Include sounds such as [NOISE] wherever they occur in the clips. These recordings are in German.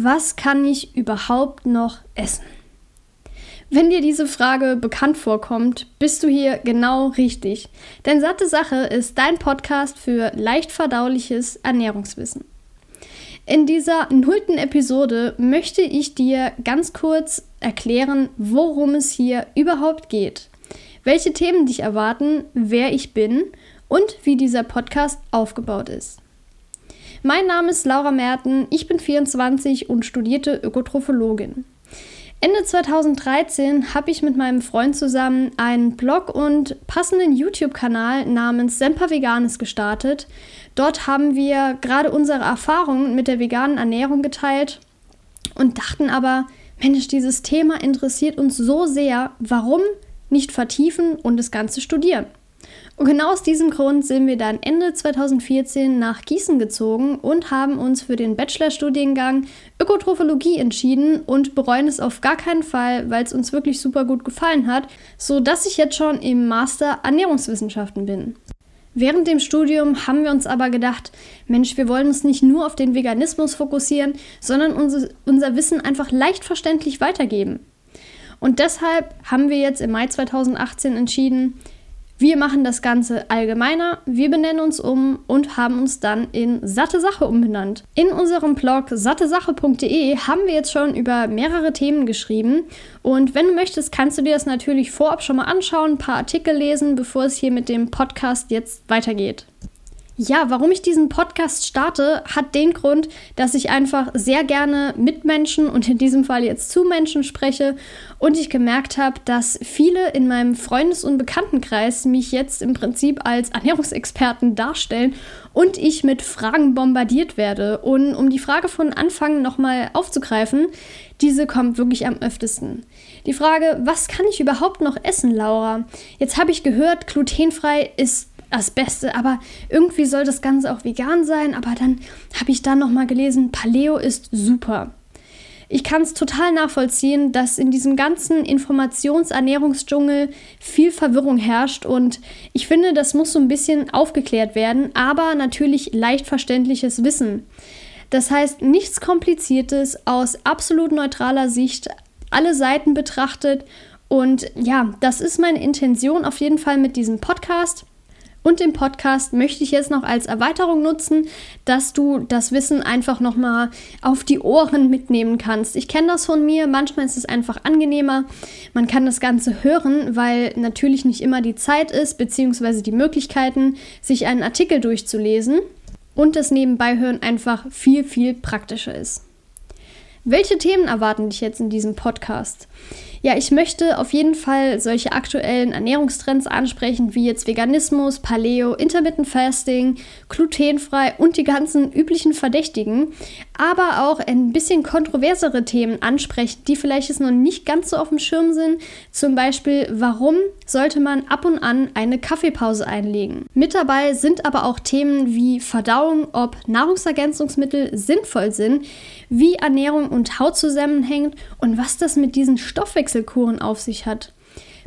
was kann ich überhaupt noch essen? Wenn dir diese Frage bekannt vorkommt, bist du hier genau richtig. Denn Satte Sache ist dein Podcast für leicht verdauliches Ernährungswissen. In dieser nullten Episode möchte ich dir ganz kurz erklären, worum es hier überhaupt geht, welche Themen dich erwarten, wer ich bin und wie dieser Podcast aufgebaut ist. Mein Name ist Laura Merten, ich bin 24 und studierte Ökotrophologin. Ende 2013 habe ich mit meinem Freund zusammen einen Blog und passenden YouTube-Kanal namens Semper Veganes gestartet. Dort haben wir gerade unsere Erfahrungen mit der veganen Ernährung geteilt und dachten aber, Mensch, dieses Thema interessiert uns so sehr, warum nicht vertiefen und das Ganze studieren? Und genau aus diesem Grund sind wir dann Ende 2014 nach Gießen gezogen und haben uns für den Bachelorstudiengang Ökotrophologie entschieden und bereuen es auf gar keinen Fall, weil es uns wirklich super gut gefallen hat, so dass ich jetzt schon im Master Ernährungswissenschaften bin. Während dem Studium haben wir uns aber gedacht, Mensch, wir wollen uns nicht nur auf den Veganismus fokussieren, sondern unser, unser Wissen einfach leicht verständlich weitergeben. Und deshalb haben wir jetzt im Mai 2018 entschieden, wir machen das Ganze allgemeiner, wir benennen uns um und haben uns dann in Satte Sache umbenannt. In unserem Blog sattesache.de haben wir jetzt schon über mehrere Themen geschrieben und wenn du möchtest, kannst du dir das natürlich vorab schon mal anschauen, ein paar Artikel lesen, bevor es hier mit dem Podcast jetzt weitergeht. Ja, warum ich diesen Podcast starte, hat den Grund, dass ich einfach sehr gerne mit Menschen und in diesem Fall jetzt zu Menschen spreche und ich gemerkt habe, dass viele in meinem Freundes- und Bekanntenkreis mich jetzt im Prinzip als Ernährungsexperten darstellen und ich mit Fragen bombardiert werde. Und um die Frage von Anfang nochmal aufzugreifen, diese kommt wirklich am öftesten. Die Frage, was kann ich überhaupt noch essen, Laura? Jetzt habe ich gehört, glutenfrei ist das Beste, aber irgendwie soll das Ganze auch vegan sein. Aber dann habe ich dann nochmal gelesen, Paleo ist super. Ich kann es total nachvollziehen, dass in diesem ganzen Informationsernährungsdschungel viel Verwirrung herrscht und ich finde, das muss so ein bisschen aufgeklärt werden, aber natürlich leicht verständliches Wissen. Das heißt, nichts Kompliziertes aus absolut neutraler Sicht, alle Seiten betrachtet und ja, das ist meine Intention auf jeden Fall mit diesem Podcast. Und den Podcast möchte ich jetzt noch als Erweiterung nutzen, dass du das Wissen einfach nochmal auf die Ohren mitnehmen kannst. Ich kenne das von mir, manchmal ist es einfach angenehmer. Man kann das Ganze hören, weil natürlich nicht immer die Zeit ist, beziehungsweise die Möglichkeiten, sich einen Artikel durchzulesen und das Nebenbeihören einfach viel, viel praktischer ist. Welche Themen erwarten dich jetzt in diesem Podcast? Ja, ich möchte auf jeden Fall solche aktuellen Ernährungstrends ansprechen, wie jetzt Veganismus, Paleo, Intermittent Fasting, glutenfrei und die ganzen üblichen Verdächtigen, aber auch ein bisschen kontroversere Themen ansprechen, die vielleicht jetzt noch nicht ganz so auf dem Schirm sind. Zum Beispiel, warum sollte man ab und an eine Kaffeepause einlegen? Mit dabei sind aber auch Themen wie Verdauung, ob Nahrungsergänzungsmittel sinnvoll sind, wie Ernährung und Haut zusammenhängt und was das mit diesen Stoffwechselkuren auf sich hat.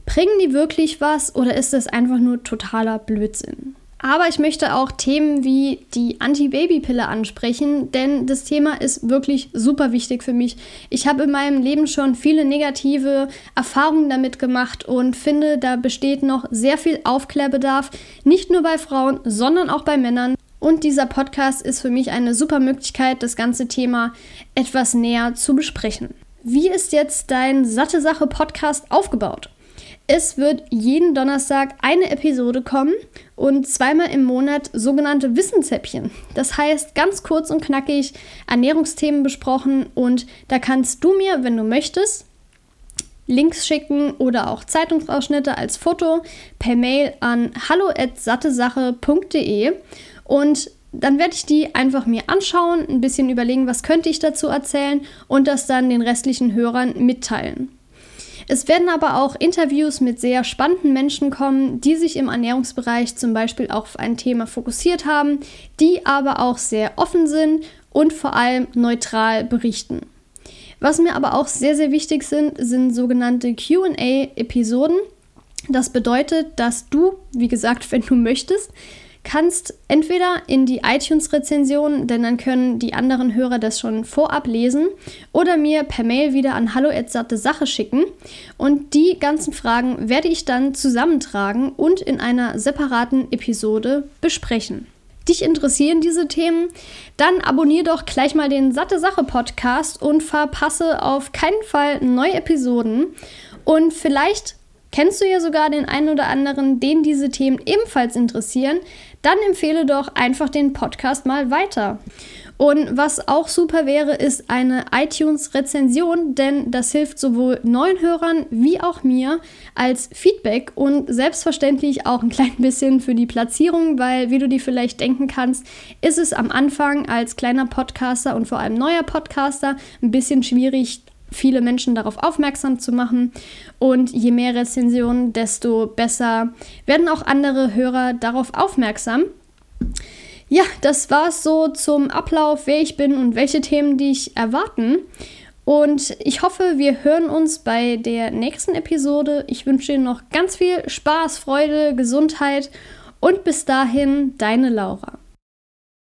Bringen die wirklich was oder ist das einfach nur totaler Blödsinn? Aber ich möchte auch Themen wie die Anti-Baby-Pille ansprechen, denn das Thema ist wirklich super wichtig für mich. Ich habe in meinem Leben schon viele negative Erfahrungen damit gemacht und finde, da besteht noch sehr viel Aufklärbedarf, nicht nur bei Frauen, sondern auch bei Männern. Und dieser Podcast ist für mich eine super Möglichkeit, das ganze Thema etwas näher zu besprechen. Wie ist jetzt dein Satte Sache Podcast aufgebaut? Es wird jeden Donnerstag eine Episode kommen und zweimal im Monat sogenannte Wissenshäppchen. Das heißt, ganz kurz und knackig Ernährungsthemen besprochen und da kannst du mir, wenn du möchtest, Links schicken oder auch Zeitungsausschnitte als Foto per Mail an hallo@sattesache.de und dann werde ich die einfach mir anschauen, ein bisschen überlegen, was könnte ich dazu erzählen und das dann den restlichen Hörern mitteilen. Es werden aber auch Interviews mit sehr spannenden Menschen kommen, die sich im Ernährungsbereich zum Beispiel auch auf ein Thema fokussiert haben, die aber auch sehr offen sind und vor allem neutral berichten. Was mir aber auch sehr, sehr wichtig sind, sind sogenannte QA-Episoden. Das bedeutet, dass du, wie gesagt, [LAUGHS] wenn du möchtest, kannst entweder in die iTunes-Rezension, denn dann können die anderen Hörer das schon vorab lesen, oder mir per Mail wieder an hallo@satte Sache schicken. Und die ganzen Fragen werde ich dann zusammentragen und in einer separaten Episode besprechen. Dich interessieren diese Themen? Dann abonniere doch gleich mal den Satte Sache Podcast und verpasse auf keinen Fall neue Episoden. Und vielleicht Kennst du ja sogar den einen oder anderen, den diese Themen ebenfalls interessieren? Dann empfehle doch einfach den Podcast mal weiter. Und was auch super wäre, ist eine iTunes-Rezension, denn das hilft sowohl neuen Hörern wie auch mir als Feedback und selbstverständlich auch ein klein bisschen für die Platzierung, weil, wie du dir vielleicht denken kannst, ist es am Anfang als kleiner Podcaster und vor allem neuer Podcaster ein bisschen schwierig, viele Menschen darauf aufmerksam zu machen. Und je mehr Rezensionen, desto besser werden auch andere Hörer darauf aufmerksam. Ja, das war es so zum Ablauf, wer ich bin und welche Themen dich erwarten. Und ich hoffe, wir hören uns bei der nächsten Episode. Ich wünsche dir noch ganz viel Spaß, Freude, Gesundheit und bis dahin, deine Laura.